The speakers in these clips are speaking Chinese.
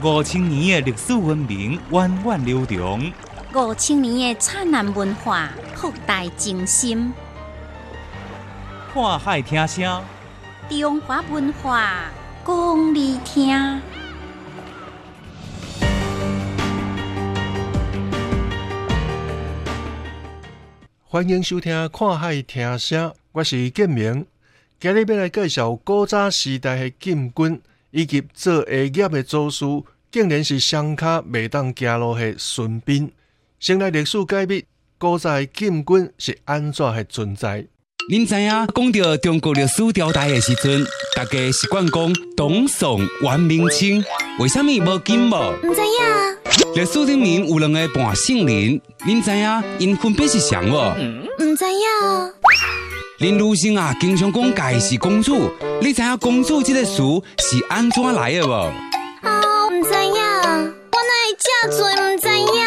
五千年的历史文明源远流长，五千年的灿烂文化博大精深。看海听声，中华文化讲你听。欢迎收听《看海听声》，我是建明。今日要来介绍古早时代的禁军，以及做下业的祖师，竟然是双脚未当行路的孙膑。先来历史解密，古代禁军是安怎的存在？您知影讲到中国历史朝代的时阵，大家习惯讲东宋、元、明、清，为什么无金无？唔知影。历史里面有两个半圣人，您知影因分别是谁无？唔知影。林如生啊，经常讲家是公主，你知影公主这个词是安怎来的无？啊，唔知影，我哪会这多唔知影？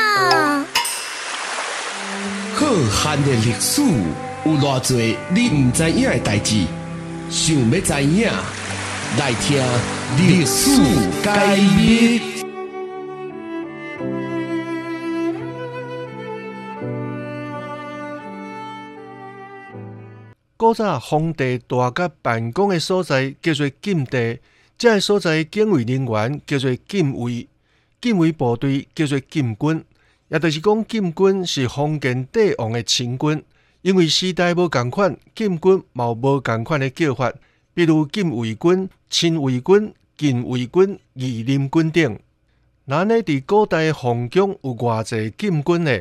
浩瀚的历史有偌多你唔知影的代志，想要知影，来听历史解密。古早皇帝大甲办公的所在叫做禁地，这个所在警卫人员叫做禁卫，禁卫部队叫做禁军，也就是讲禁军是封建帝王的亲军，因为时代无共款，禁军嘛无共款的叫法，比如禁卫军、亲卫军、禁卫军、义林军等。那呢，伫古代皇宫有偌济禁军呢？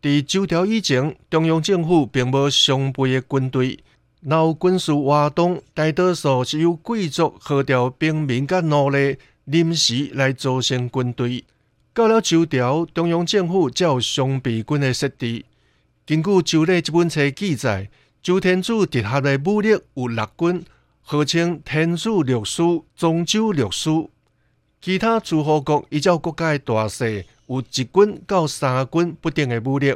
伫周朝以前，中央政府并无常备的军队，有军事活动，大多数是由贵族号召兵民甲奴隶临时来组成军队。到了周朝，中央政府才有常备军的设置。根据《周礼》这本册记载，周天子直辖的武力有六军，号称天子六师、中州六师。其他诸侯国依照国家诶大小。有一军到三军不定的武力，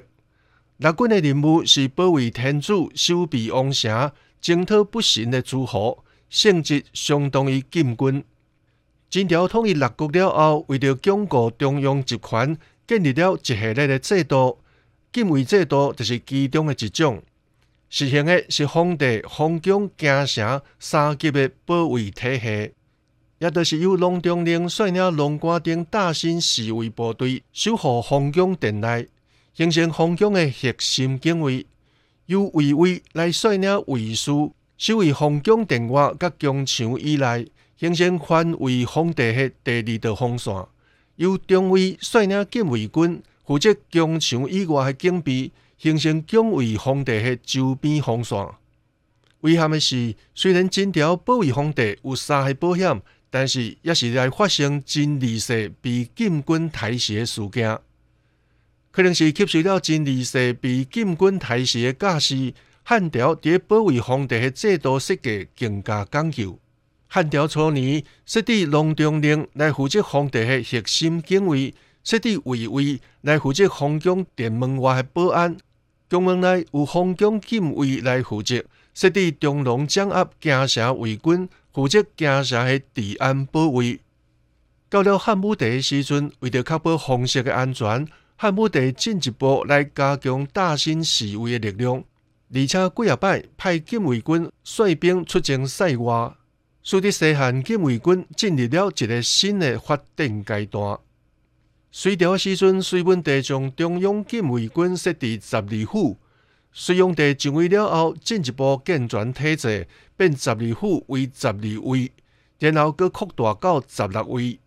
六军的任务是保卫天子、守备王城、征讨不臣的诸侯，性质相当于禁军。金朝统一六国了后，为了巩固中央集权，建立了一系列的制度。禁卫制度就是其中的一种，实行的是皇帝、皇宫、京城三级的保卫体系。也就是由龙中令率领龙关等大型侍卫部队守护皇宫殿内，形成皇宫的核心警卫；由卫尉来率领卫士守卫皇宫殿外甲宫墙以内，形成环卫皇帝的第二道防线；由中尉率领禁卫军负责宫墙以外的警备，形成警卫皇帝的周边防线。遗憾的是，虽然金条保卫皇帝有三个保险。但是，也是来发生真利世被禁军抬袭的事件，可能是吸收了真利世被禁军抬袭的架势。汉朝伫保卫皇帝的制度设计更加讲究。汉朝初年设置隆中令来负责皇帝的核心警卫，设置卫尉来负责皇宫殿门外的保安，宫门内有皇宫禁卫来负责，设置中龙掌握京城卫军。负责京城的治安保卫。到了汉武帝的时阵，为了确保皇室的安全，汉武帝进一步来加强大兴侍卫的力量，而且几啊摆派禁卫军率兵出征塞外，使得西汉禁卫军进入了一个新的发展阶段。隋朝时阵，隋文帝将中央禁卫军设置十二府。隋炀帝上位了后，进一步健全体制，变十二府为十二位，然后佮扩大到十六位。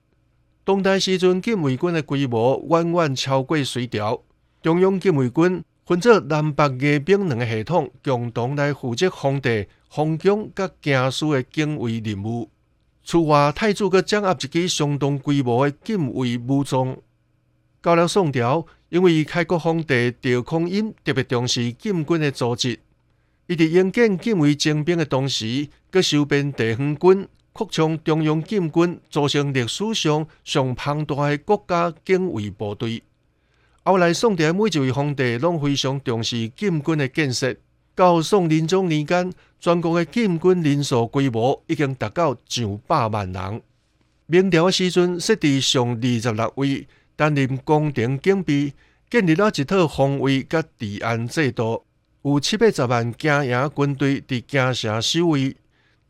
东代时阵，禁卫军的规模远远超过隋朝。中央禁卫军分作南北野兵两个系统，共同来负责皇帝、皇宫甲京师的警卫任务。此外，太子佮掌握一支相当规模的禁卫武装。到了宋朝。因为开国皇帝赵匡胤特别重视禁军的组织，伊伫营建禁卫精兵的同时，佮收编地方军，扩充中央禁军，组成历史上上庞大的国家警卫部队。后来宋朝每一位皇帝拢非常重视禁军的建设。到宋仁宗年间，全国的禁军人数规模已经达到上百万人。明朝的时阵设置上二十六位，担任宫廷警备，建立了一套防卫甲治安制度，有七八十万京营军队伫京城守卫。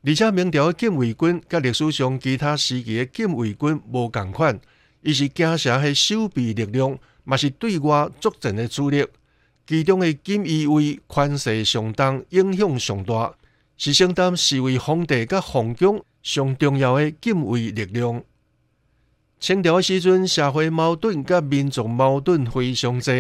而且明朝的禁卫军甲历史上其他时期的禁卫军无共款，伊是京城的守备力量，嘛是对外作战的主力。其中的锦衣卫权势上当，影响上大，是承担视为皇帝甲皇宫上重要的禁卫力量。清朝时阵，社会矛盾甲民族矛盾非常多。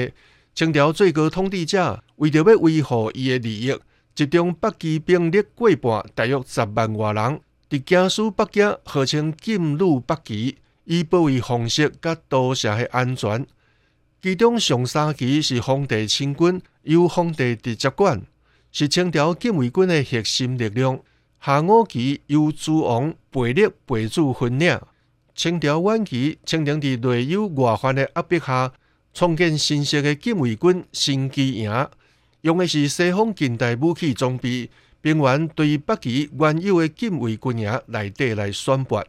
清朝最高统治者为着要维护伊的利益。集中北旗兵力过半，大约十万外人，伫京师北京号称禁入北旗，以保卫皇室甲都城的安全。其中上三旗是皇帝亲军，由皇帝直接管，是清朝禁卫军的核心力量。下五旗由诸王陪列陪主分领。清朝晚期，清廷伫内忧外患的压迫下，创建新式的禁卫军新旗营。用的是西方近代武器装备，兵员对北齐原有的禁卫军营内底来选拔。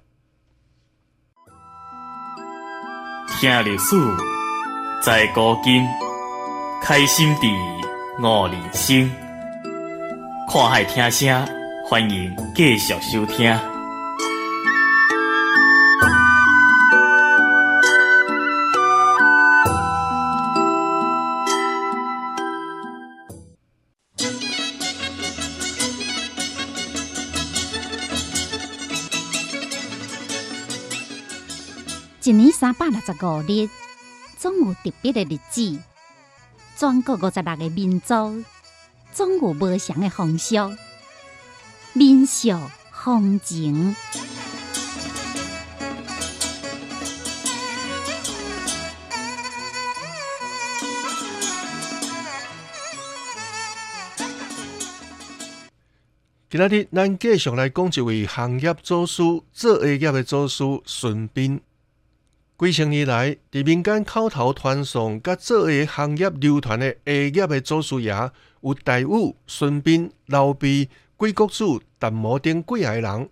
听历史，在古今，开心地悟人生。看海听声，欢迎继续收听。一年三百六十五日，总有特别的日子。全国五十六个民族，总有不同的风俗、民俗、风情。今日，咱继续来讲一位行业祖师，做下业的祖师孙膑。几千年来，伫民间口头传颂，甲做下行业流传的下业的祖师爷，有大武、孙膑、刘备、鬼谷子、陈摩等几个人。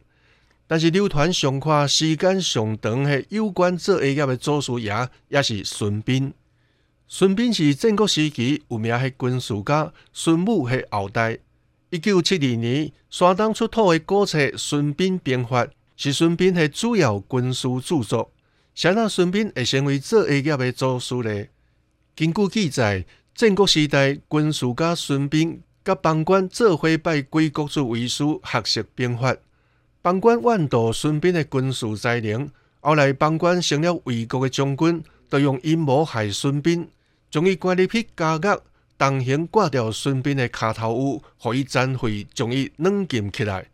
但是流传上快、时间上长的有关做下业的祖师爷，也是孙膑。孙膑是战国时期有名诶军事家，孙武诶后代。一九七二年，山东出土诶古册《孙膑兵法》，是孙膑诶主要军事著作。谁那孙膑会成为做下业的祖师呢？根据记载，战国时代军事家孙膑甲邦官做伙拜鬼谷子为师学习兵法。邦官万度孙膑的军事才能，后来邦官成了魏国的将军，就用阴谋害孙膑，将伊关入去监狱，当行挂掉孙膑的脚头乌，互伊残废，将伊软禁起来。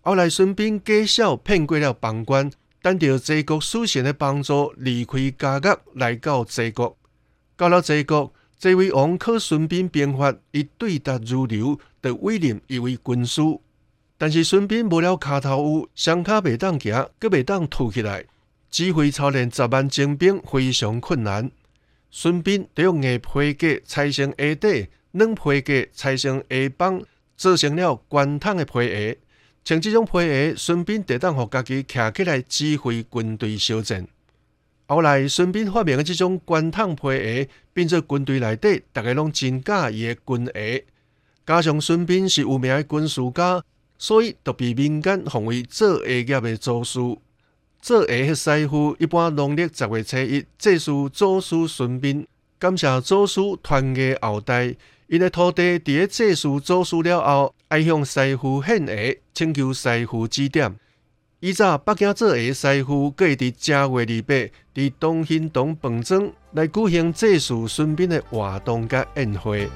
后来孙膑假笑骗过了邦官。等到齐国属神的帮助，离开家业，来到齐国。到了齐国，这位王可孙膑兵法，以对答如流，得委任一位军师。但是孙膑无了脚头乌，双脚未当行，阁未当吐起来，指挥操练十万精兵非常困难。孙膑得用硬皮革裁成鞋底，软皮革裁成鞋帮，做成了关筒的皮鞋。像这种皮鞋，孙膑得当互家己徛起来指挥军队修正。后来，孙膑发明的这种关筒皮鞋，变做军队内底大家拢真假伊的军鞋。加上孙膑是有名的军事家，所以都被民间奉为做鞋业的祖师。做鞋的师傅一般农历十月初一，祭祀祖师孙膑，感谢祖师传下后代。因的土地伫咧祭祀祖师了后，爱向师傅献鞋，请求师傅指点。以早北京做鞋师傅，都会伫正月二八，伫东兴堂饭庄来举行祭祀孙膑的活动甲宴会。